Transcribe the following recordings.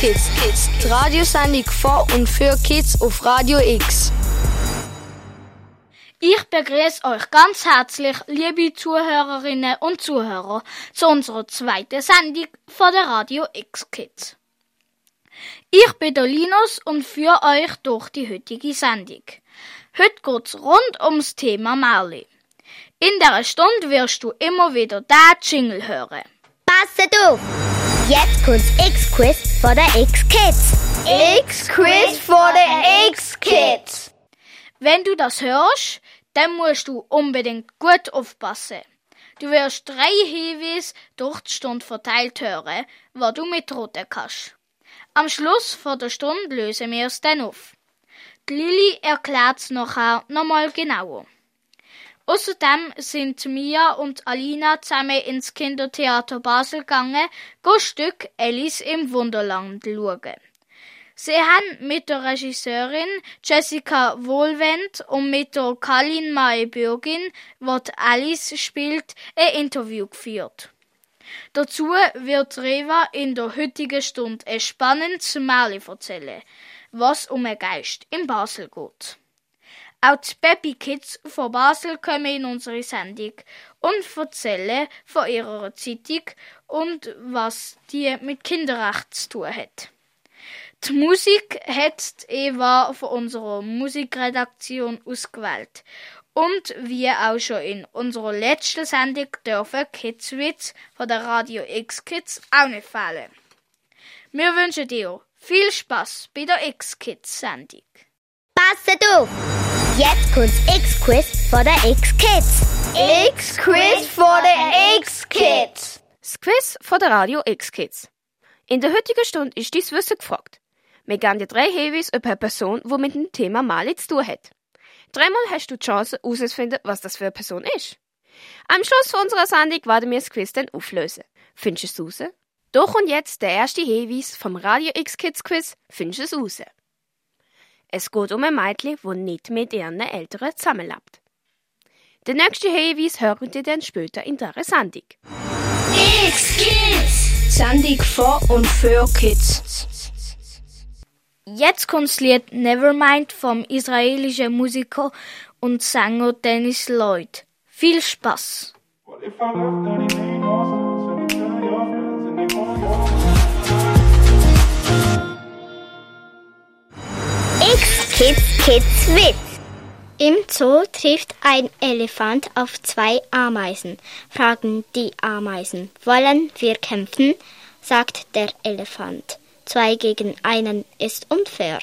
Kids. Kids. Die Radiosendung von und für Kids auf Radio X. Ich begrüße euch ganz herzlich, liebe Zuhörerinnen und Zuhörer, zu unserer zweiten Sendung von der Radio X Kids. Ich bin der Linus und führe euch durch die heutige Sendung. Heute geht's rund ums Thema Märchen. In der Stunde wirst du immer wieder den Jingle hören. Passet auf! Jetzt kommt's X-Quiz von der X-Kids. X-Quiz von der X-Kids. Wenn du das hörst, dann musst du unbedingt gut aufpassen. Du wirst drei Hinweise durch die Stunde verteilt hören, wo du mitroten kannst. Am Schluss von der Stunde lösen wir es dann auf. Die Lilly erklärt's nachher nochmal genauer. Außerdem sind Mia und Alina zusammen ins Kindertheater Basel gegangen, go Stück Alice im Wunderland schauen. Sie haben mit der Regisseurin Jessica Wohlwend und mit der Kalin Mae Bürgin, die Alice spielt, ein Interview geführt. Dazu wird Reva in der heutigen Stunde ein spannendes Märchen erzählen, was um einen Geist in Basel geht. Auch die Baby Kids von Basel kommen in unsere Sendung und erzählen von ihrer Zeitung und was die mit Kinderrecht zu tun hat. Die Musik hat Eva von unserer Musikredaktion ausgewählt. Und wie auch schon in unserer letzten Sendung dürfen Kidswitz von der Radio X Kids auch nicht fehlen. Wir wünschen dir viel Spaß bei der X Kids Sendung. Passet auf! Jetzt kommt's X-Quiz von der X-Kids. X-Quiz von der X-Kids. Das Quiz von der Radio X-Kids. In der heutigen Stunde ist dies Wissen gefragt. Wir geben dir drei Hinweise über eine Person, die mit dem Thema Mali zu tun hat. Dreimal hast du die Chance, herauszufinden, was das für eine Person ist. Am Schluss von unserer Sendung werden wir das Quiz dann auflösen. Findest du es raus? Doch und jetzt der erste Hinweis vom Radio X Kids Quiz. Findest du es raus? Es geht um ein Mädchen, das nicht mit ihren Eltern zusammenlebt. Den nächsten Hinweis hören ihr dann später in dieser Sendung. X-Kids. Sendung von und für Kids. Jetzt kommt das Lied Nevermind vom israelischen Musiker und Sänger Dennis Lloyd. Viel Spaß! X-Kids Kids Witz. Im Zoo trifft ein Elefant auf zwei Ameisen. Fragen die Ameisen, wollen wir kämpfen? sagt der Elefant. Zwei gegen einen ist unfair.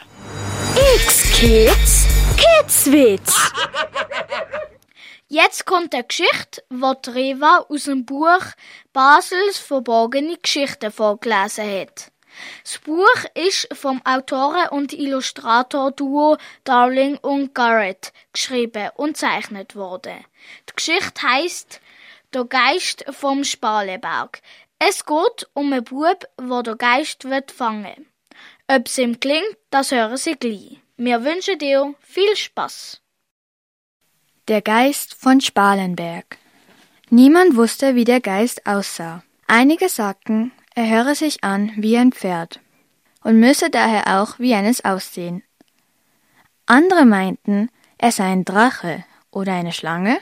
X-Kids. Kidswitz. Jetzt kommt eine Geschichte, die die Reva aus dem Buch Basels verborgene Geschichten vorgelesen hat. Das Buch ist vom Autoren- und Illustrator-Duo Darling und Garrett geschrieben und zeichnet worden. Die Geschichte heißt Der Geist vom Spaleberg. Es geht um einen Bub, wo der Geist wird fangen. Ob es ihm gelingt, das hören Sie gleich. Wir wünschen dir viel Spaß. Der Geist von Spalenberg. Niemand wusste, wie der Geist aussah. Einige sagten, er höre sich an wie ein Pferd und müsse daher auch wie eines aussehen. Andere meinten, er sei ein Drache oder eine Schlange.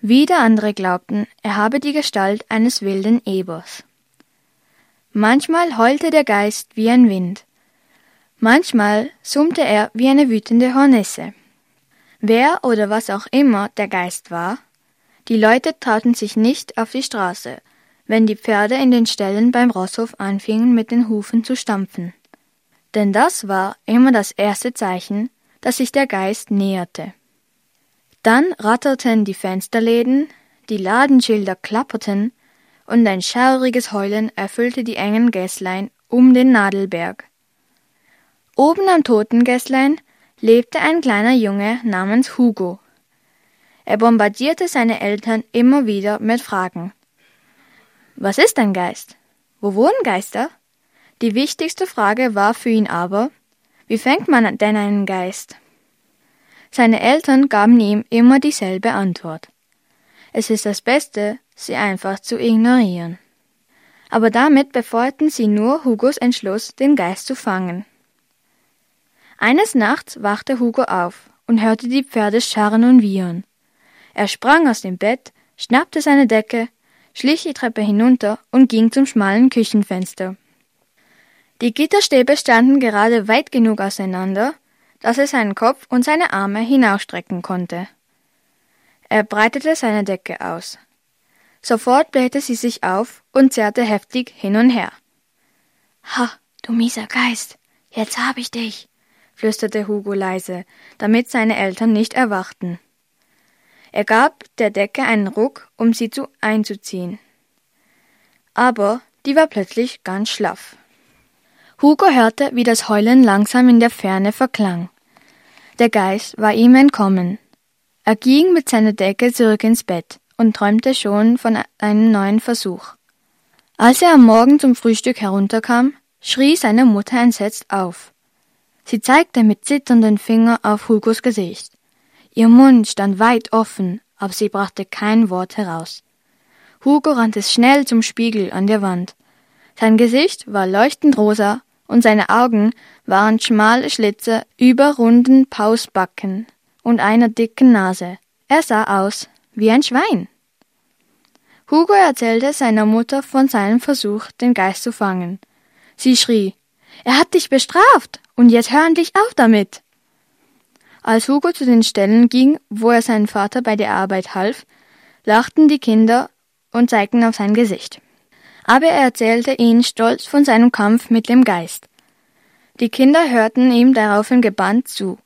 Wieder andere glaubten, er habe die Gestalt eines wilden Ebers. Manchmal heulte der Geist wie ein Wind, manchmal summte er wie eine wütende Hornisse. Wer oder was auch immer der Geist war, die Leute trauten sich nicht auf die Straße, wenn die Pferde in den Ställen beim Rosshof anfingen mit den Hufen zu stampfen. Denn das war immer das erste Zeichen, dass sich der Geist näherte. Dann ratterten die Fensterläden, die Ladenschilder klapperten, und ein schauriges Heulen erfüllte die engen Gässlein um den Nadelberg. Oben am Totengässlein lebte ein kleiner Junge namens Hugo. Er bombardierte seine Eltern immer wieder mit Fragen. Was ist ein Geist? Wo wohnen Geister? Die wichtigste Frage war für ihn aber, wie fängt man denn einen Geist? Seine Eltern gaben ihm immer dieselbe Antwort. Es ist das Beste, sie einfach zu ignorieren. Aber damit befeuerten sie nur Hugos Entschluss, den Geist zu fangen. Eines Nachts wachte Hugo auf und hörte die Pferde scharren und wiehern. Er sprang aus dem Bett, schnappte seine Decke, schlich die Treppe hinunter und ging zum schmalen Küchenfenster. Die Gitterstäbe standen gerade weit genug auseinander, dass er seinen Kopf und seine Arme hinausstrecken konnte. Er breitete seine Decke aus. Sofort blähte sie sich auf und zerrte heftig hin und her. Ha, du mieser Geist, jetzt hab ich dich, flüsterte Hugo leise, damit seine Eltern nicht erwachten. Er gab der Decke einen Ruck, um sie zu einzuziehen. Aber die war plötzlich ganz schlaff. Hugo hörte, wie das Heulen langsam in der Ferne verklang. Der Geist war ihm entkommen. Er ging mit seiner Decke zurück ins Bett und träumte schon von einem neuen Versuch. Als er am Morgen zum Frühstück herunterkam, schrie seine Mutter entsetzt auf. Sie zeigte mit zitternden Fingern auf Hugos Gesicht. Ihr Mund stand weit offen, aber sie brachte kein Wort heraus. Hugo rannte schnell zum Spiegel an der Wand. Sein Gesicht war leuchtend rosa und seine Augen waren schmale Schlitze über runden Pausbacken und einer dicken Nase. Er sah aus wie ein Schwein. Hugo erzählte seiner Mutter von seinem Versuch, den Geist zu fangen. Sie schrie, er hat dich bestraft, und jetzt hör endlich auf damit. Als Hugo zu den Stellen ging, wo er seinem Vater bei der Arbeit half, lachten die Kinder und zeigten auf sein Gesicht aber er erzählte ihnen stolz von seinem Kampf mit dem Geist. Die Kinder hörten ihm daraufhin gebannt zu.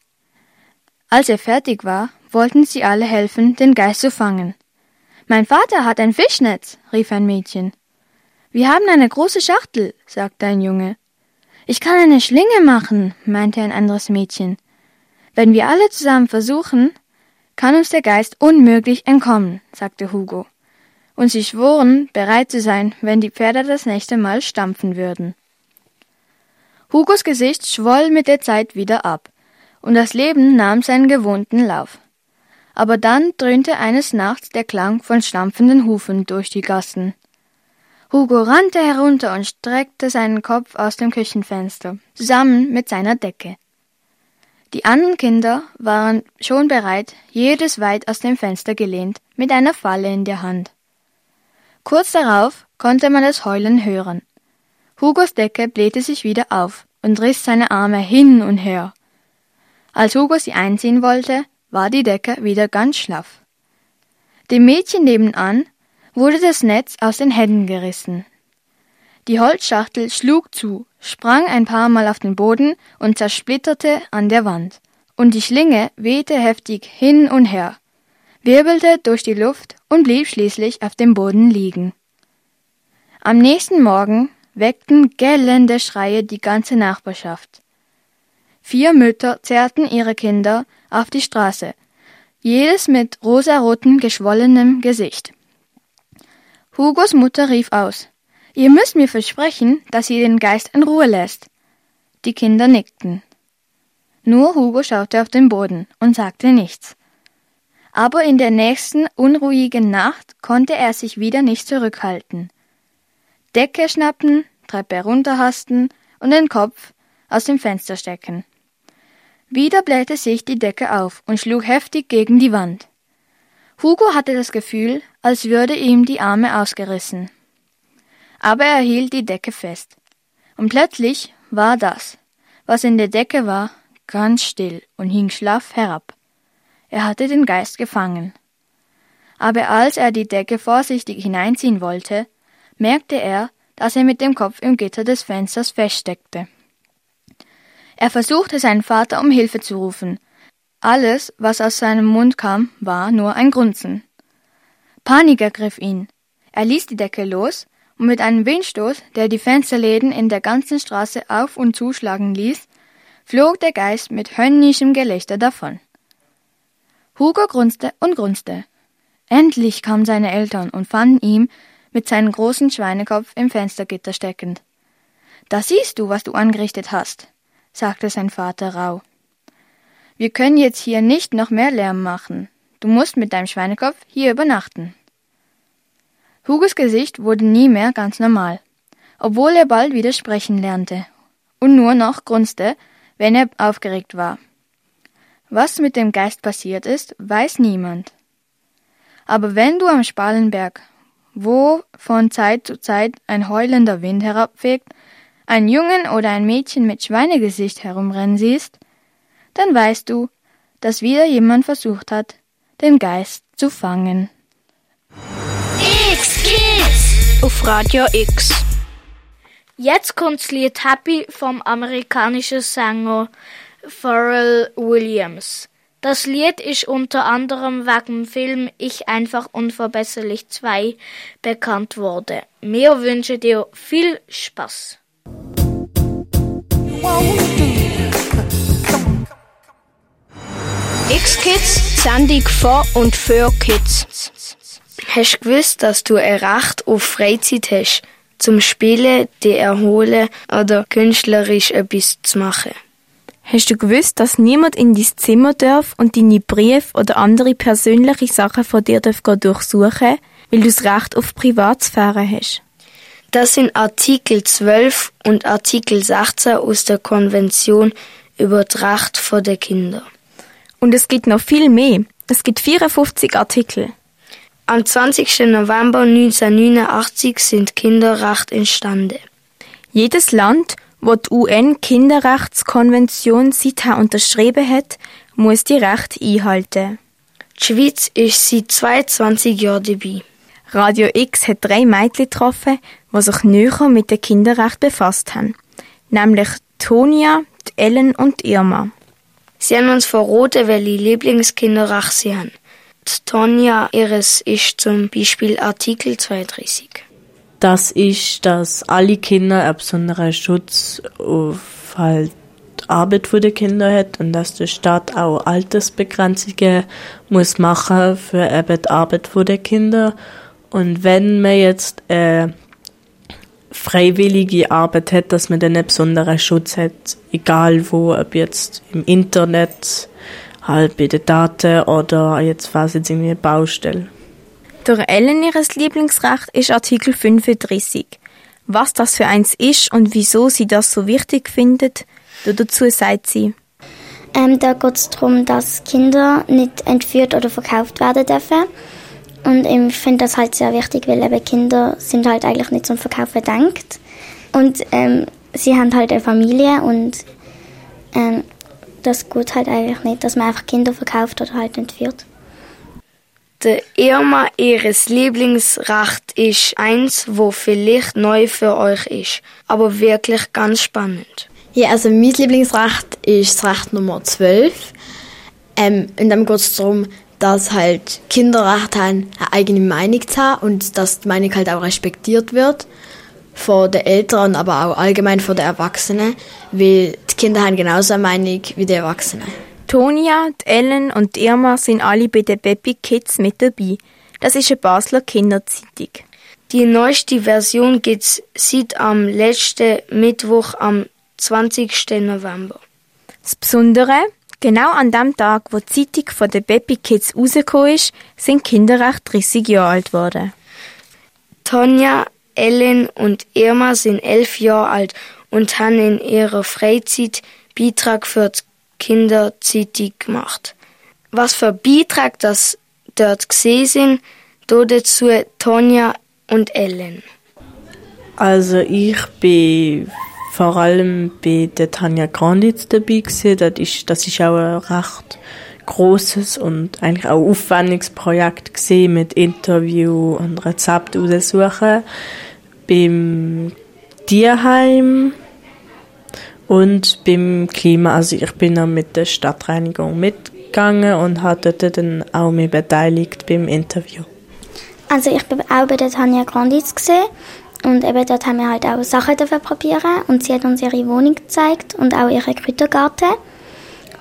Als er fertig war, wollten sie alle helfen, den Geist zu fangen. Mein Vater hat ein Fischnetz, rief ein Mädchen. Wir haben eine große Schachtel, sagte ein Junge. Ich kann eine Schlinge machen, meinte ein anderes Mädchen. Wenn wir alle zusammen versuchen, kann uns der Geist unmöglich entkommen, sagte Hugo und sie schworen, bereit zu sein, wenn die Pferde das nächste Mal stampfen würden. Hugos Gesicht schwoll mit der Zeit wieder ab, und das Leben nahm seinen gewohnten Lauf. Aber dann dröhnte eines Nachts der Klang von stampfenden Hufen durch die Gassen. Hugo rannte herunter und streckte seinen Kopf aus dem Küchenfenster, zusammen mit seiner Decke. Die anderen Kinder waren schon bereit, jedes weit aus dem Fenster gelehnt, mit einer Falle in der Hand. Kurz darauf konnte man das Heulen hören. Hugos Decke blähte sich wieder auf und riss seine Arme hin und her. Als Hugo sie einziehen wollte, war die Decke wieder ganz schlaff. Dem Mädchen nebenan wurde das Netz aus den Händen gerissen. Die Holzschachtel schlug zu, sprang ein paar Mal auf den Boden und zersplitterte an der Wand, und die Schlinge wehte heftig hin und her wirbelte durch die Luft und blieb schließlich auf dem Boden liegen. Am nächsten Morgen weckten gellende Schreie die ganze Nachbarschaft. Vier Mütter zerrten ihre Kinder auf die Straße, jedes mit rosarotem, geschwollenem Gesicht. Hugos Mutter rief aus, Ihr müsst mir versprechen, dass ihr den Geist in Ruhe lässt. Die Kinder nickten. Nur Hugo schaute auf den Boden und sagte nichts aber in der nächsten unruhigen Nacht konnte er sich wieder nicht zurückhalten. Decke schnappen, Treppe runterhasten und den Kopf aus dem Fenster stecken. Wieder blähte sich die Decke auf und schlug heftig gegen die Wand. Hugo hatte das Gefühl, als würde ihm die Arme ausgerissen. Aber er hielt die Decke fest. Und plötzlich war das, was in der Decke war, ganz still und hing schlaff herab. Er hatte den Geist gefangen. Aber als er die Decke vorsichtig hineinziehen wollte, merkte er, dass er mit dem Kopf im Gitter des Fensters feststeckte. Er versuchte seinen Vater um Hilfe zu rufen. Alles, was aus seinem Mund kam, war nur ein Grunzen. Panik ergriff ihn. Er ließ die Decke los und mit einem Windstoß, der die Fensterläden in der ganzen Straße auf und zuschlagen ließ, flog der Geist mit höllischem Gelächter davon. Hugo grunzte und grunzte. Endlich kamen seine Eltern und fanden ihn mit seinem großen Schweinekopf im Fenstergitter steckend. Da siehst du, was du angerichtet hast, sagte sein Vater rau. Wir können jetzt hier nicht noch mehr Lärm machen. Du musst mit deinem Schweinekopf hier übernachten. Hugos Gesicht wurde nie mehr ganz normal. obwohl er bald wieder sprechen lernte und nur noch grunzte, wenn er aufgeregt war. Was mit dem Geist passiert ist, weiß niemand. Aber wenn du am Spalenberg, wo von Zeit zu Zeit ein heulender Wind herabfegt, einen Jungen oder ein Mädchen mit Schweinegesicht herumrennen siehst, dann weißt du, dass wieder jemand versucht hat, den Geist zu fangen. Auf Radio X. Jetzt kommt's Lied Happy vom amerikanischen Sänger Pharrell Williams. Das Lied ist unter anderem wegen dem Film Ich einfach unverbesserlich 2 bekannt worden. Wir wünschen dir viel Spaß. X-Kids, Sendung von und für Kids. Hast du gewusst, dass du ein Recht auf Freizeit hast, zum Spielen, dich erholen oder künstlerisch etwas zu machen? Hast du gewusst, dass niemand in dein Zimmer darf und deine Briefe oder andere persönliche Sachen von dir darf durchsuchen, weil du das Recht auf Privatsphäre hast? Das sind Artikel 12 und Artikel 16 aus der Konvention über die Rechte der Kinder. Und es gibt noch viel mehr. Es gibt 54 Artikel. Am 20. November 1989 sind Kinderrechte entstanden. Jedes Land, wo die UN-Kinderrechtskonvention seither unterschrieben hat, muss die Rechte einhalten. Die Schweiz ist seit 22 Jahren dabei. Radio X hat drei Mädchen getroffen, die sich näher mit den Kinderrechten befasst haben. Nämlich Tonia, Ellen und Irma. Sie haben uns verraten, welche Lieblingskinderrechte sie haben. Die Tonja ihres ist zum Beispiel Artikel 32. Das ist, dass alle Kinder einen besonderen Schutz auf halt die Arbeit der Kinder hat und dass der Staat auch Altersbegrenzungen muss machen für eben die Arbeit der Kinder. Und wenn man jetzt äh, freiwillige Arbeit hat, dass man dann einen besonderen Schutz hat, egal wo, ob jetzt im Internet, halt bei den Daten oder jetzt was jetzt irgendwie eine Baustelle. Durch Ellen ihres Lieblingsrecht ist Artikel 35. Was das für eins ist und wieso sie das so wichtig findet, dazu sagt sie. Ähm, da geht es darum, dass Kinder nicht entführt oder verkauft werden dürfen. Und ich finde das halt sehr wichtig, weil eben Kinder sind halt eigentlich nicht zum Verkaufen gedacht. Und ähm, sie haben halt eine Familie und ähm, das geht halt eigentlich nicht, dass man einfach Kinder verkauft oder halt entführt. Der Irma ihres Lieblingsrecht ist eins, wo vielleicht neu für euch ist, aber wirklich ganz spannend. Ja, also mein Lieblingsrecht ist das Recht Nummer 12. Ähm, in dem geht es darum, dass halt Kinder Recht haben, eine eigene Meinung zu haben und dass die Meinung halt auch respektiert wird von den Eltern, aber auch allgemein von den Erwachsenen, weil die Kinder haben genauso eine Meinung wie die Erwachsenen. Tonia, die Ellen und die Irma sind alle bei den Baby Kids mit dabei. Das ist eine Basler Kinderzeitung. Die neueste Version gibt's seit am letzten Mittwoch am 20. November. Das Besondere, genau an dem Tag, wo die Zeitung von den Baby Kids rausgekommen ist, sind Kinder recht 30 Jahre alt geworden. Tonja, Ellen und Irma sind elf Jahre alt und haben in ihrer Freizeit Beitrag für die Kinderzeitung gemacht. Was für Beitrag das dort gesehen sind, dazu Tonja und Ellen. Also ich bin vor allem bei der Tanja Granditz dabei gewesen. Das ist, das ist auch ein recht großes und eigentlich auch aufwendiges Projekt gesehen mit Interview und Rezept aussuchen beim Tierheim und beim Klima. Also ich bin dann mit der Stadtreinigung mitgegangen und habe dort dann auch mich beteiligt beim Interview. Also ich bin auch bei der Tanja Granditz gesehen und eben dort haben wir halt auch Sachen probieren und sie hat uns ihre Wohnung gezeigt und auch ihren Kräutergarten.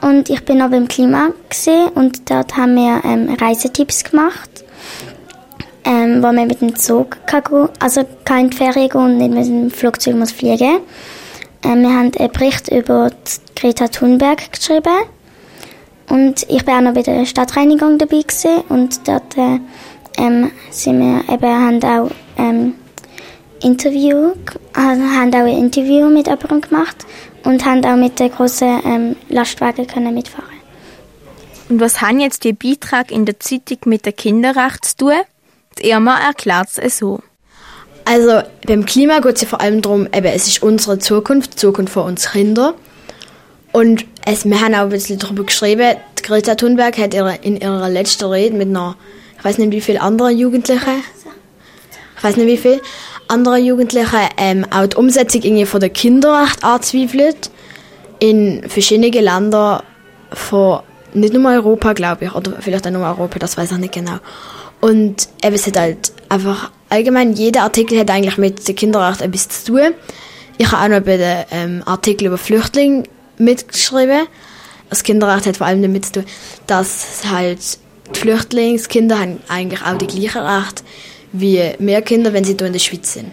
Und ich bin auch beim Klima gesehen und dort haben wir ähm, Reisetipps gemacht, ähm, wo man mit dem Zug kann also kann in die Ferien und nicht mit dem Flugzeug muss fliegen. Ähm, wir haben einen Bericht über Greta Thunberg geschrieben und ich bin auch noch bei der Stadtreinigung dabei gewesen und dort äh, ähm, sind wir eben haben auch ähm, Interview, also haben auch ein Interview mit jemandem gemacht und haben auch mit den großen ähm, Lastwagen können mitfahren. Und was haben jetzt die Beitrag in der Zeitung mit dem Kinderrecht zu tun? Die Irma erklärt es so. Also beim Klima geht es ja vor allem darum, eben, es ist unsere Zukunft, die Zukunft von uns Kinder. Und es, wir haben auch ein bisschen darüber geschrieben, Greta Thunberg hat ihre, in ihrer letzten Rede mit einer, ich weiß nicht wie viele andere Jugendliche, ich weiß nicht wie viele andere Jugendliche, ähm, auch die Umsetzung irgendwie von der Kinderrecht anzweifelt. In verschiedenen Ländern von, nicht nur Europa, glaube ich, oder vielleicht auch nur Europa, das weiß ich nicht genau. Und eben, es hat halt einfach, allgemein, jeder Artikel hat eigentlich mit dem Kinderrecht etwas zu tun. Ich habe auch noch bei den ähm, Artikel über Flüchtlinge mitgeschrieben. Das Kinderrecht hat vor allem damit zu tun, dass halt die Flüchtlingskinder haben eigentlich auch die gleichen Rechte wie mehr Kinder, wenn sie hier in der Schweiz sind.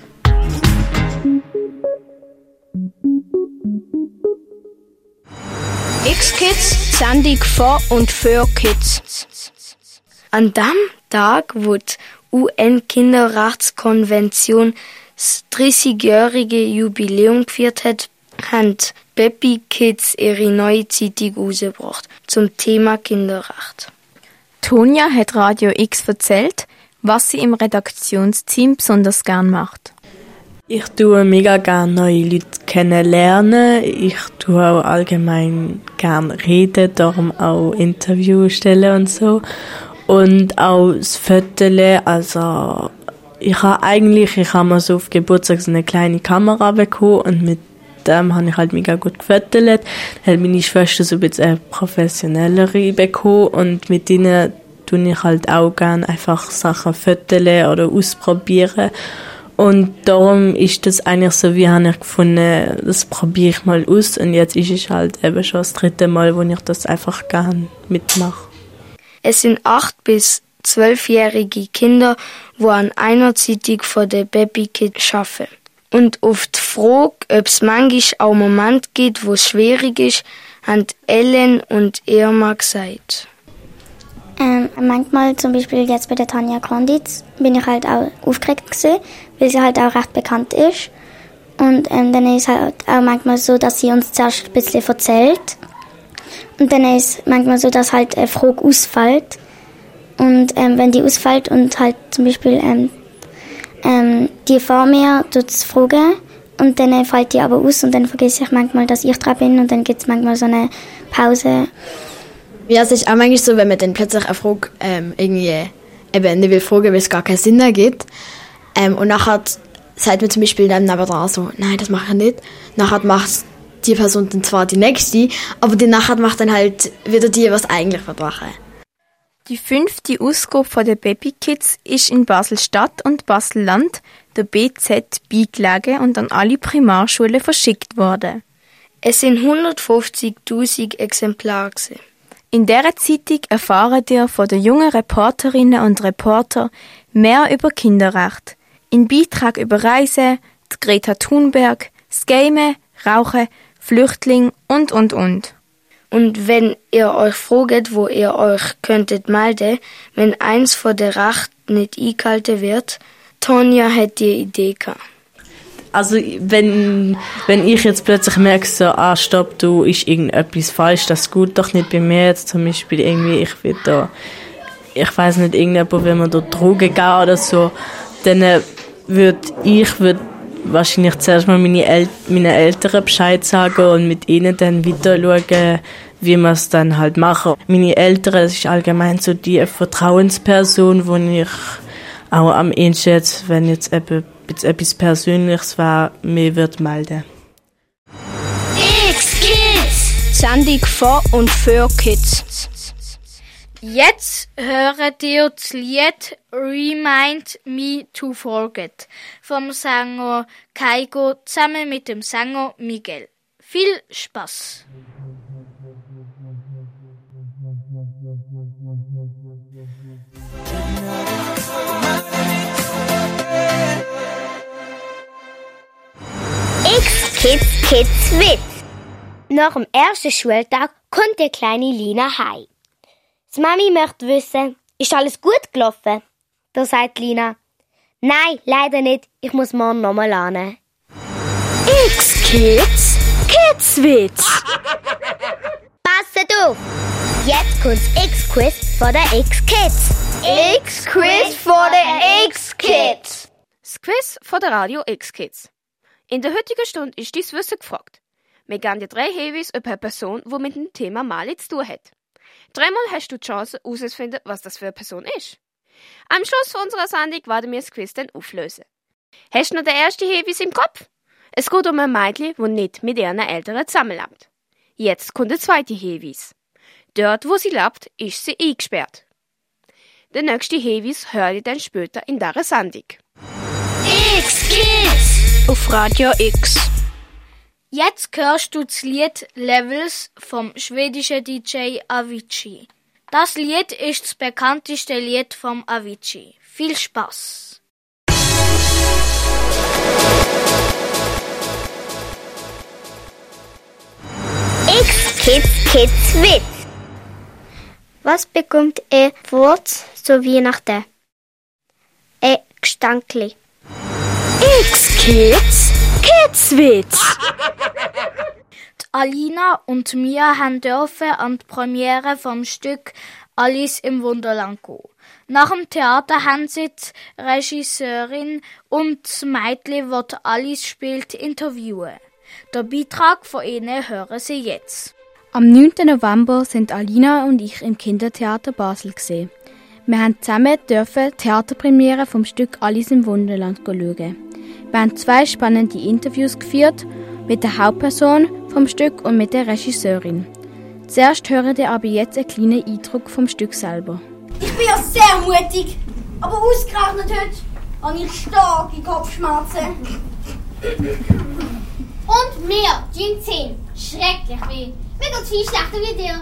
X-Kids, Sendung vor und für Kids. An dem Tag, wo die UN-Kinderrechtskonvention das 30-jährige Jubiläum gefeiert hat, haben Baby Kids ihre neue Zeitung rausgebracht zum Thema Kinderrecht. Tonja hat Radio X erzählt, was sie im Redaktionsteam besonders gern macht. Ich tue mega gerne neue Leute kennenlernen. Ich tue auch allgemein gerne reden, darum auch Interviews stellen und so. Und auch das Foteln, also ich habe eigentlich, ich habe mal so auf Geburtstag so eine kleine Kamera bekommen und mit dem habe ich halt mega gut gefötelt. Hat meine Schwester so ein bisschen professionellere bekommen und mit denen tue ich halt auch gerne einfach Sachen föteln oder ausprobieren. Und darum ist das eigentlich so, wie habe ich gefunden, das probiere ich mal aus. Und jetzt ist es halt eben schon das dritte Mal, wo ich das einfach gerne mitmache. Es sind acht bis zwölfjährige Kinder, wo an einer Zeitung von der Baby Kids arbeiten. Und auf die Frage, ob es manchmal auch Momente gibt, wo es schwierig ist, haben Ellen und Irma gesagt. Ähm, manchmal, zum Beispiel jetzt bei der Tanja Konditz, bin ich halt auch aufgeregt gewesen, weil sie halt auch recht bekannt ist. Und ähm, dann ist halt auch manchmal so, dass sie uns zuerst ein bisschen erzählt. Und dann ist manchmal so, dass halt eine Frage ausfällt. Und ähm, wenn die ausfällt und halt zum Beispiel ähm, ähm, die vor mir tut es fragen und dann fällt die aber aus und dann vergesse ich manchmal, dass ich dran bin und dann gibt es manchmal so eine Pause. Ja, es ist auch manchmal so, wenn man dann plötzlich eine Frage ähm, irgendwie eben nicht will fragen, weil es gar keinen Sinn ergibt. Ähm, und nachher sagt man zum Beispiel dann nebenan so, nein, das mache ich nicht. Nachher macht die Person dann zwar die nächste, aber die nachher macht dann halt wieder die, was eigentlich machen. Die fünfte Ausgabe von der Baby Kids ist in Basel-Stadt und Basel-Land der BZ beigelegen und an alle Primarschulen verschickt worden. Es sind 150.000 Exemplare. Gewesen. In dieser Zeitung erfahren ihr von den jungen Reporterinnen und Reporter mehr über Kinderrecht. In Beitrag über Reisen, die Greta Thunberg, das Gamen, Rauchen, Flüchtling und und und. Und wenn ihr euch fragt, wo ihr euch könntet melden, wenn eins von der Recht nicht eingehalten wird, Tonja hat die Idee gehabt. Also wenn, wenn ich jetzt plötzlich merke, so, ah, stopp, du, ist irgendetwas falsch, das gut doch nicht bei mir jetzt zum Beispiel irgendwie, ich will da, ich weiß nicht, irgendjemand, wenn man da Drogen gehen oder so, dann äh, würde ich, würd wahrscheinlich zuerst mal meine, El meinen Eltern Bescheid sagen und mit ihnen dann weiter schauen, wie man es dann halt machen. Meine Eltern, das ist allgemein so die Vertrauensperson, wo ich auch am ehesten jetzt, wenn jetzt eben jetzt etwas Persönliches war, mir wird melden. X-Kids! Sendung von und für Kids. Jetzt höret ihr das Lied Remind Me to Forget vom Sänger Kaigo zusammen mit dem Sänger Miguel. Viel Spaß! X-Kids Kids Witz. Nach dem ersten Schultag kommt die kleine Lina heim. Die Mami möchte wissen, ist alles gut gelaufen? Da sagt Lina, Nein, leider nicht. Ich muss morgen nochmal lernen. X-Kids Kidswitz. Passet auf! Jetzt kommt's X-Quiz von der X-Kids. X-Quiz for the X-Kids. Das Quiz von der Radio X-Kids. In der heutigen Stunde ist dies Wissen gefragt. Wir geben dir drei Hinweise über eine Person, die mit dem Thema Mali zu tun hat. Dreimal hast du die Chance, herauszufinden, was das für eine Person ist. Am Schluss unserer Sendung werden wir das Quiz dann auflösen. Hast du noch den ersten Hinweis im Kopf? Es geht um ein Mädchen, das nicht mit ihren Eltern zusammenlebt. Jetzt kommt der zweite Hinweis. Dort, wo sie lebt, ist sie eingesperrt. Der nächste Hinweis hört ihr dann später in dieser Sendung. X-Kids. Auf Radio X. Jetzt hörst du das Lied Levels vom schwedischen DJ Avicii. Das Lied ist das bekannteste Lied vom Avicii. Viel Spaß! X-Kids Kids Witz. Was bekommt ein Wort zu Weihnachten? Ein Gestankli. X-Kids Kidswitz. Die Alina und Mia haben dürfen an die Premiere vom Stück Alice im Wunderland gehen. Nach dem Theater haben sie die Regisseurin und das Mädchen, das Alice spielt, interviewen. Den Beitrag von ihnen hören sie jetzt. Am 9. November sind Alina und ich im Kindertheater Basel gesehen. Wir haben zusammen dürfen die Theaterpremiere vom Stück Alice im Wunderland schauen. Wir haben zwei spannende Interviews geführt mit der Hauptperson vom Stück und mit der Regisseurin. Zuerst hören ihr aber jetzt einen kleinen Eindruck vom Stück selber. Ich bin ja sehr mutig, aber ausgerechnet heute habe ich starke Kopfschmerzen. Und mir, Jean 10, schrecklich weh. Mir geht's viel schlechter wie dir.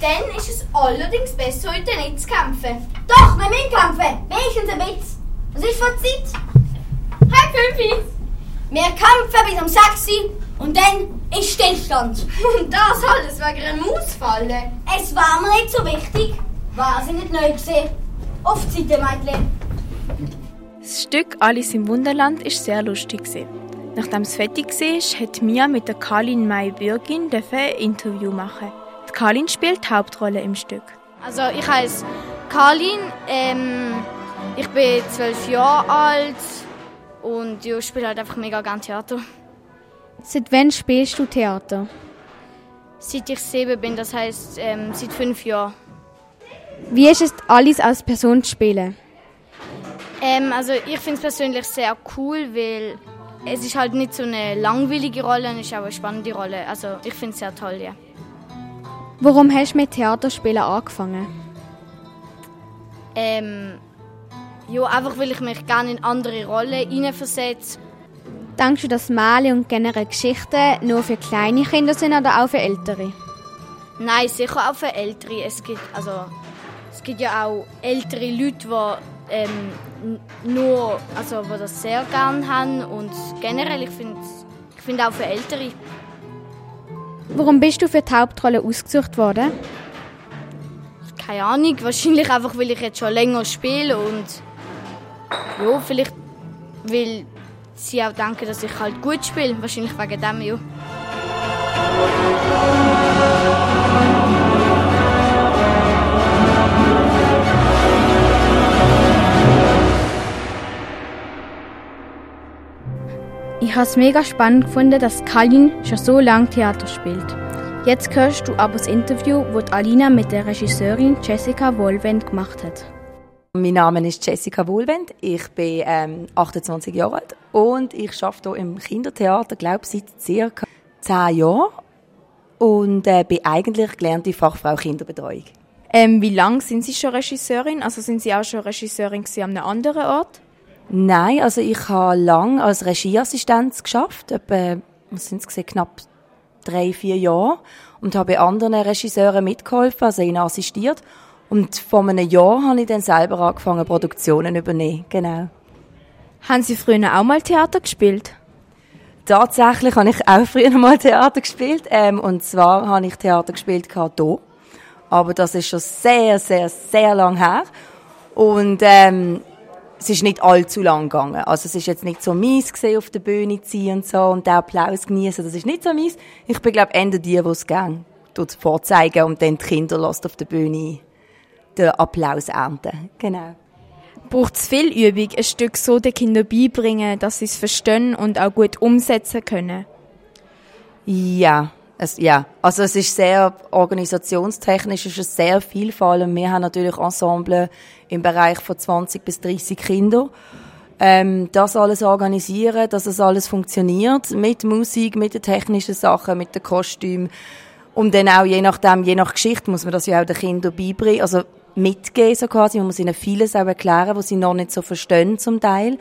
Dann ist es allerdings besser, heute nicht zu kämpfen. Doch, wir müssen kämpfen. Wenigstens ein bisschen. Was ist für die Zeit? Fünf. Wir kämpfen bis um sechs Uhr und dann ist Stillstand. Und das alles wegen einer Mausfalle? Es war mir nicht so wichtig. War sie nicht neu gesehen. Auf die Seite, Mädchen. Das Stück Alice im Wunderland ist sehr lustig. Nachdem es fertig war, hat Mia mit der Kalin May Bürgin ein Interview machen. Die Kalin spielt die Hauptrolle im Stück. Also ich heiße Karlin, ähm, ich bin zwölf Jahre alt und ja, ich spiele halt einfach mega gerne Theater. Seit wann spielst du Theater? Seit ich sieben bin, das heißt ähm, seit fünf Jahren. Wie ist es, Alice als Person zu spielen? Ähm, also ich finde es persönlich sehr cool, weil es ist halt nicht so eine langweilige Rolle und es ist auch eine spannende Rolle. Also ich finde es sehr toll, ja. Warum hast du mit Theaterspielen angefangen? Ähm, ja, einfach weil ich mich gerne in andere Rollen hineinversetze. Denkst du, dass Male und generell Geschichten nur für kleine Kinder sind oder auch für ältere? Nein, sicher auch für Ältere. Es gibt, also, es gibt ja auch ältere Leute, die ähm, nur, also, die das sehr gerne haben. Und generell, ich finde ich find auch für Ältere. Warum bist du für die Hauptrolle ausgesucht worden? Keine Ahnung, wahrscheinlich einfach, weil ich jetzt schon länger spiele und ja, vielleicht, weil sie auch denken, dass ich halt gut spiele. Wahrscheinlich wegen dem, ja. Ich habe es mega spannend gefunden, dass Kalin schon so lange Theater spielt. Jetzt hörst du aber das Interview, das Alina mit der Regisseurin Jessica Wohlwend gemacht hat. Mein Name ist Jessica Wohlwend. Ich bin ähm, 28 Jahre alt und ich arbeite hier im Kindertheater, glaube seit circa 10 Jahren und äh, bin eigentlich gelernte Fachfrau Kinderbetreuung. Ähm, wie lange sind Sie schon Regisseurin? Also sind Sie auch schon Regisseurin an einem anderen Ort? Nein, also ich habe lang als Regieassistenz geschafft, etwa, was sind es knapp drei, vier Jahre und habe anderen Regisseuren mitgeholfen, also ihnen assistiert. Und vor einem Jahr habe ich dann selber angefangen, Produktionen zu übernehmen. Genau. Haben Sie früher auch mal Theater gespielt? Tatsächlich habe ich auch früher mal Theater gespielt. Ähm, und zwar habe ich Theater gespielt hier. Aber das ist schon sehr, sehr, sehr lang her. Und ähm, es ist nicht allzu lang gegangen. Also es ist jetzt nicht so mies gesehen auf der Bühne ziehen und so und den Applaus genießen. Das ist nicht so mies. Ich bin glaube Ende die, wo es gang dort vorzeigen und dann die Kinder lässt auf der Bühne den Applaus ernten. Genau. Braucht es viel Übung, ein Stück so den Kindern beibringen, dass sie es verstehen und auch gut umsetzen können? Ja, es, ja. Also es ist sehr organisationstechnisch, ist es sehr viel. Vor allem wir haben natürlich Ensemble im Bereich von 20 bis 30 Kindern. Ähm, das alles organisieren, dass es alles funktioniert, mit Musik, mit den technischen Sachen, mit den Kostümen. Und dann auch je nachdem, je nach Geschichte muss man das ja auch den Kindern beibringen, also mitgeben so quasi. Man muss ihnen vieles auch erklären, was sie noch nicht so verstehen zum Teil.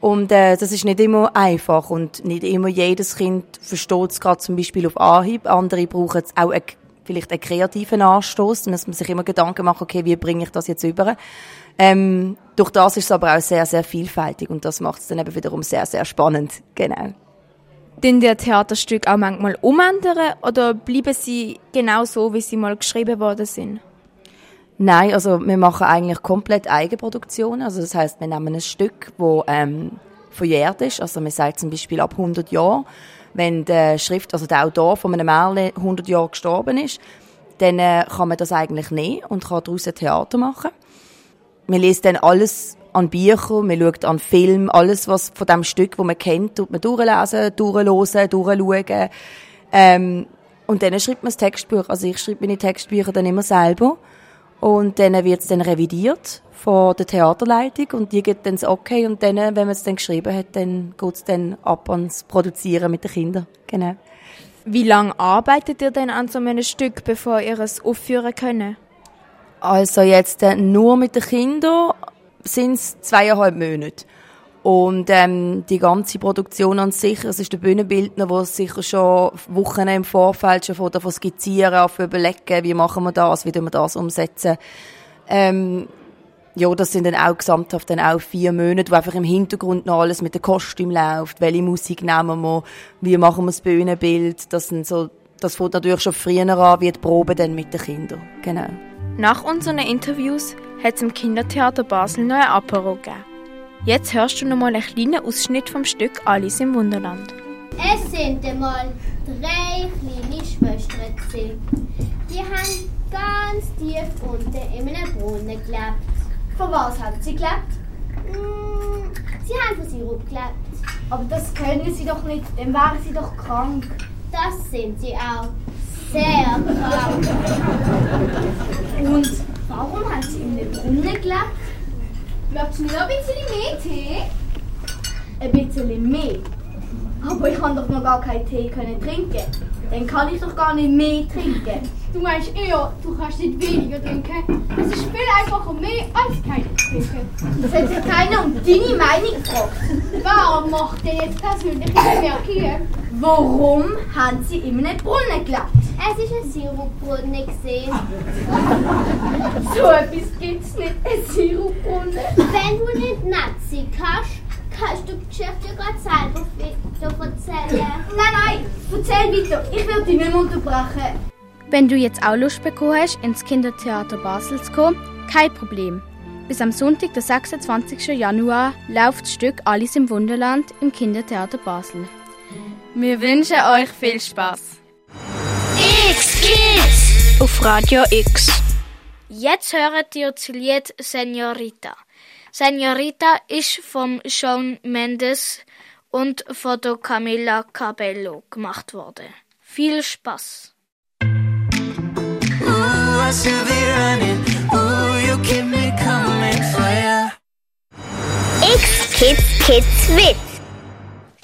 Und äh, das ist nicht immer einfach und nicht immer jedes Kind versteht es gerade zum Beispiel auf Anhieb. Andere brauchen es auch eine, vielleicht einen kreativen Anstoß, dann muss man sich immer Gedanken machen, okay, wie bringe ich das jetzt über? Ähm, durch das ist es aber auch sehr, sehr vielfältig und das macht es dann eben wiederum sehr, sehr spannend. Genau. Den der Theaterstück auch manchmal umändern oder bleiben sie genau so, wie sie mal geschrieben worden sind? Nein, also wir machen eigentlich komplett Eigenproduktion. Also das heißt, wir nehmen ein Stück, wo ähm, verjährt ist. Also man sagt zum Beispiel ab 100 Jahren, wenn der Schrift, also der Autor von einem Märchen 100 Jahre gestorben ist, dann äh, kann man das eigentlich nehmen und kann daraus ein Theater machen. Man liest dann alles an Büchern, man schaut an Film, alles was von dem Stück, wo man kennt, tut man durchlesen, durchlosen, durchschauen. Ähm, und dann schreibt man das Textbuch. Also ich schreibe meine Textbücher dann immer selber. Und dann wird es dann revidiert von der Theaterleitung und die gibt dann das Okay und dann, wenn man es dann geschrieben hat, dann geht es dann ab ans Produzieren mit den Kindern. Genau. Wie lange arbeitet ihr denn an so einem Stück, bevor ihr es aufführen könnt? Also jetzt äh, nur mit den Kindern sind es zweieinhalb Monate. Und ähm, die ganze Produktion an sich, es ist der Bühnenbildner, der sicher schon Wochen im Vorfeld schon von davon skizzieren, auf überlegen, wie machen wir das, wie wir das umsetzen. Ähm, ja, das sind dann auch gesamthaft dann auch vier Monate, wo einfach im Hintergrund noch alles mit dem Kostüm läuft, welche Musik nehmen wir, wie machen wir das Bühnenbild, das sind so, das fängt natürlich schon früher an, wie die Probe dann mit den Kindern. Genau. Nach unseren Interviews hat es im Kindertheater Basel noch ein Apero gegeben. Jetzt hörst du noch mal einen kleinen Ausschnitt vom Stück Alice im Wunderland. Es sind einmal drei kleine Schwestern. gewesen. Die haben ganz tief unten in einem Brunnen gelebt. Von was haben sie gelebt? Mm, Sie haben von Sirup gelebt. Aber das können sie doch nicht, dann wären sie doch krank. Das sind sie auch. Sehr krank. Und warum haben sie in einem Brunnen gelebt? Noch ein bisschen mehr Tee? Ein bisschen mehr? Aber ich kann doch noch gar keinen Tee können trinken. Dann kann ich doch gar nicht mehr trinken. Du meinst eher, du kannst nicht weniger trinken. Es ist viel einfacher mehr als keine zu trinken. Das hat sich keiner um deine Meinung gefragt. Warum macht ihr jetzt persönliche Bemerkungen? Warum haben sie in einem Brunnen gelebt? Es ist ein Sirupbrunnen gesehen. So etwas gibt's nicht, ein Sirupbrunnen. Wenn du nicht Nazi kannst, kannst du die Geschichte ja gerade selber weiter erzählen. Nein, nein, erzähl weiter. Ich will dich nicht mehr unterbrechen. Wenn du jetzt auch Lust bekommen hast, ins Kindertheater Basel zu kommen, kein Problem. Bis am Sonntag, den 26. Januar, läuft das Stück Alice im Wunderland im Kindertheater Basel. Wir wünschen euch viel Spaß. X Kids auf Radio X. Jetzt hört ihr das Lied Senorita. Senorita ist vom Shawn Mendes und von der Camila Cabello gemacht worden. Viel Spaß! Ooh, I should be running. Ooh, you keep me coming for ya. X Kids Kids Witz.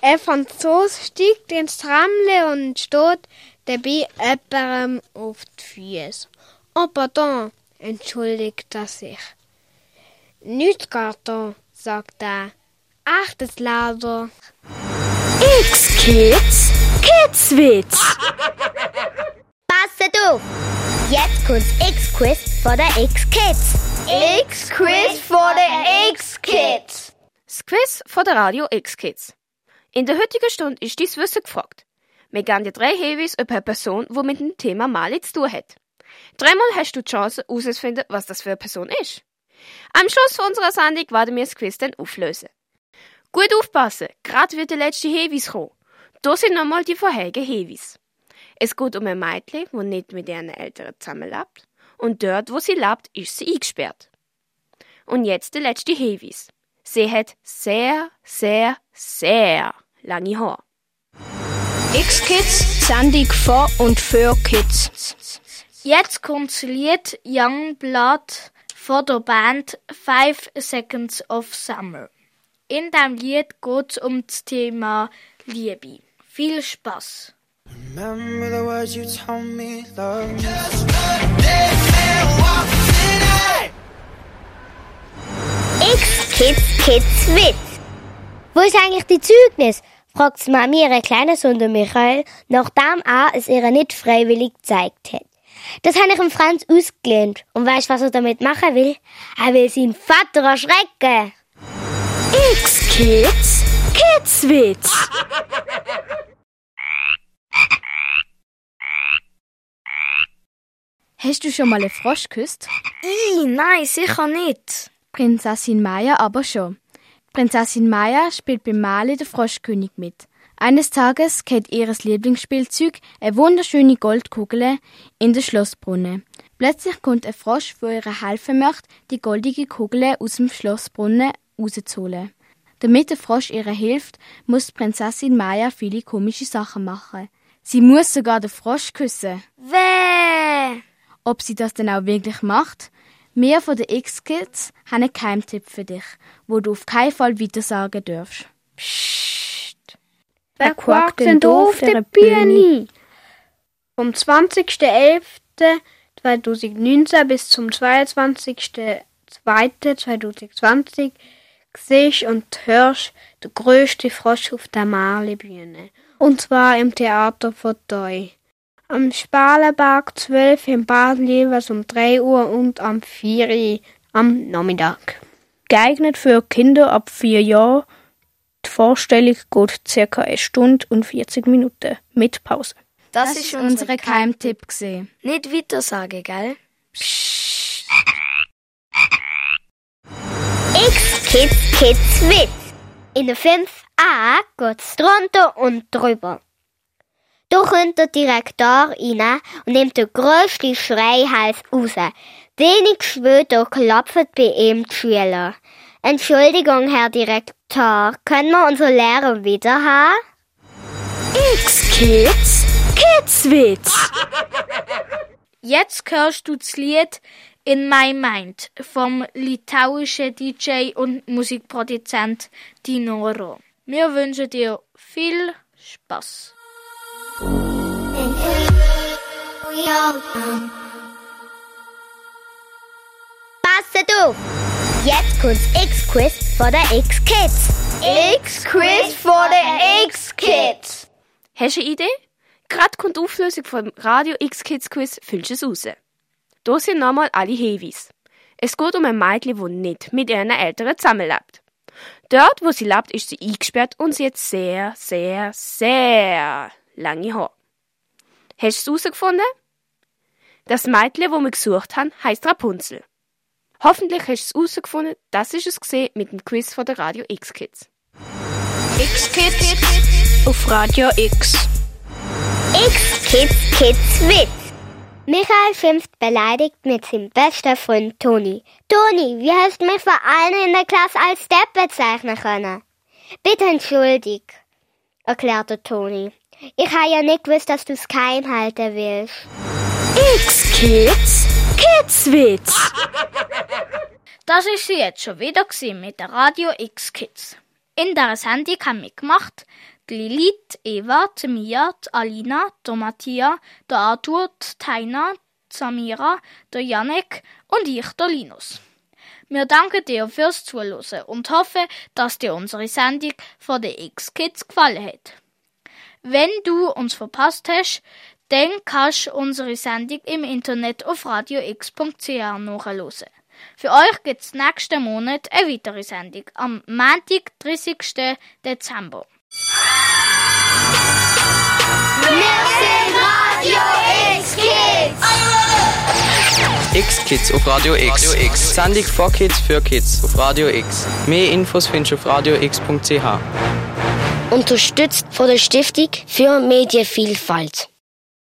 Ein Franzose steigt ins Tramle und steht dabei jemandem auf die Füße. Oh, pardon, entschuldigt er sich. Nicht Karton, sagt er. Ach, das Lauder. X Kids Kids Witz. Passet auf! Jetzt kommt's X-Quiz von der X-Kids. X-Quiz von der X-Kids. Das Quiz von der Radio X-Kids. In der heutigen Stunde ist dies Wissen gefragt. Wir geben dir drei Hinweise über eine Person, die mit dem Thema Mali zu tun hat. Dreimal hast du die Chance, herauszufinden, was das für eine Person ist. Am Schluss von unserer Sendung werden wir das Quiz dann auflösen. Gut aufpassen, gerade wird der letzte Hinweis kommen. Da sind nochmal die vorherigen Hinweise. Es geht um ein Mädchen, das nicht mit ihren Eltern zusammenlebt. Und dort, wo sie lebt, ist sie eingesperrt. Und jetzt der letzte Hinweis. Sie hat sehr, sehr, sehr lange Haare. X-Kids, Sendung von und für Kids. Jetzt kommt das Lied Young Blood von der Band Five Seconds of Summer. In dem Lied geht es um das Thema Liebe. Viel Spaß! Remember the words you told me, love me. Just a dead man. X-Kids Kids Witz. Wo ist eigentlich die Zeugnis? fragt Mami ihre kleinen Sohn der Michael, nachdem er es ihr nicht freiwillig gezeigt hat. Das habe ich dem Franz ausgelehnt. Und weißt was er damit machen will? Er will seinen Vater erschrecken. X-Kids Kids Witz. Hast du schon mal einen Frosch geküsst? I, nein, sicher nicht. Prinzessin Maya aber schon. Prinzessin Maya spielt beim Mali der Froschkönig mit. Eines Tages geht ihres Lieblingsspielzeug, eine wunderschöne Goldkugel, in den Schlossbrunnen. Plötzlich kommt ein Frosch, wo ihr helfen möchte, die goldige Kugel aus dem Schlossbrunnen rauszuholen. Damit der Frosch ihr hilft, muss Prinzessin Maya viele komische Sachen machen. Sie muss sogar den Frosch küssen. Weh! Ob sie das denn auch wirklich macht? Wir von den X-Kids haben einen Geheimtipp für dich, wo du auf keinen Fall weitersagen darfst. Psst. Wer quakt denn da auf der Bühne? Vom 20.11.2019 bis zum 22.02.2020 siehst und hörst der größte Frosch auf der Marlebühne. Und zwar im Theater von Doi. Am Spalenberg 12 im Basel jeweils um 3 Uhr und am 4 Uhr am Nachmittag. Geeignet für Kinder ab 4 Jahren. Die Vorstellung geht ca. eine Stunde und 40 Minuten mit Pause. Das, ist unsere Geheimtipp gesehen. Nicht weitersagen, gell? X-Kids Kids Witz. In der 5a geht's drunter und drüber. Da kommt der Direktor rein und nimmt den grössten Schreihals raus. Wenig später klopfen bei ihm die Schüler. Entschuldigung, Herr Direktor, können wir unsere Lehrer wieder haben? X-Kids Kids Witz. Jetzt hörst du das Lied In My Mind vom litauischen DJ und Musikproduzent Dinoro. Wir wünschen dir viel Spaß. Passet auf! Jetzt kommt's X-Quiz von der X-Kids. X-Quiz von der X-Kids. Hast du eine Idee? Gerade kommt die Auflösung vom Radio X Kids Quiz, füllst du es raus. Hier sind nochmal alle Hinweise. Es geht um ein Mädchen, das nicht mit ihren Eltern zusammenlebt. Dort, wo sie lebt, ist sie eingesperrt und sie hat sehr, sehr, sehr lange Haare. Hast du es herausgefunden? Das Mädchen, das wir gesucht haben, heisst Rapunzel. Hoffentlich hast du es herausgefunden. Das ist es gesehen mit dem Quiz von der Radio X Kids. X-Kids auf Radio X. X-Kids Kids Witz. Michael schimpft beleidigt mit seinem besten Freund Toni. Toni, wie hast du mich vor allen in der Klasse als Depp bezeichnen können? Bitte entschuldig, erklärte Toni. Ich habe ja nicht gewusst, dass du es geheim halten willst. X-Kids Kids Witz. Das ist sie jetzt schon wieder mit der Radio X Kids. In der Sendung haben mitgemacht die Lilith, Eva, die Mia, die Alina, der Mattia, der Arthur, die Taina, die Samira, der Janek und ich, der Linus. Wir danken dir fürs Zuhören und hoffen, dass dir unsere Sendung von den X-Kids gefallen hat. Wenn du uns verpasst hast, dann kannst du unsere Sendung im Internet auf radiox.ch nachhören. Für euch gibt es nächsten Monat eine weitere Sendung am Montag, 30. Dezember. Wir sind Radio X Kids. X-Kids auf Radio X. Radio X. Sendung von Kids für Kids auf Radio X. Mehr Infos findest du auf radiox.ch. Unterstützt von der Stiftung für Medienvielfalt.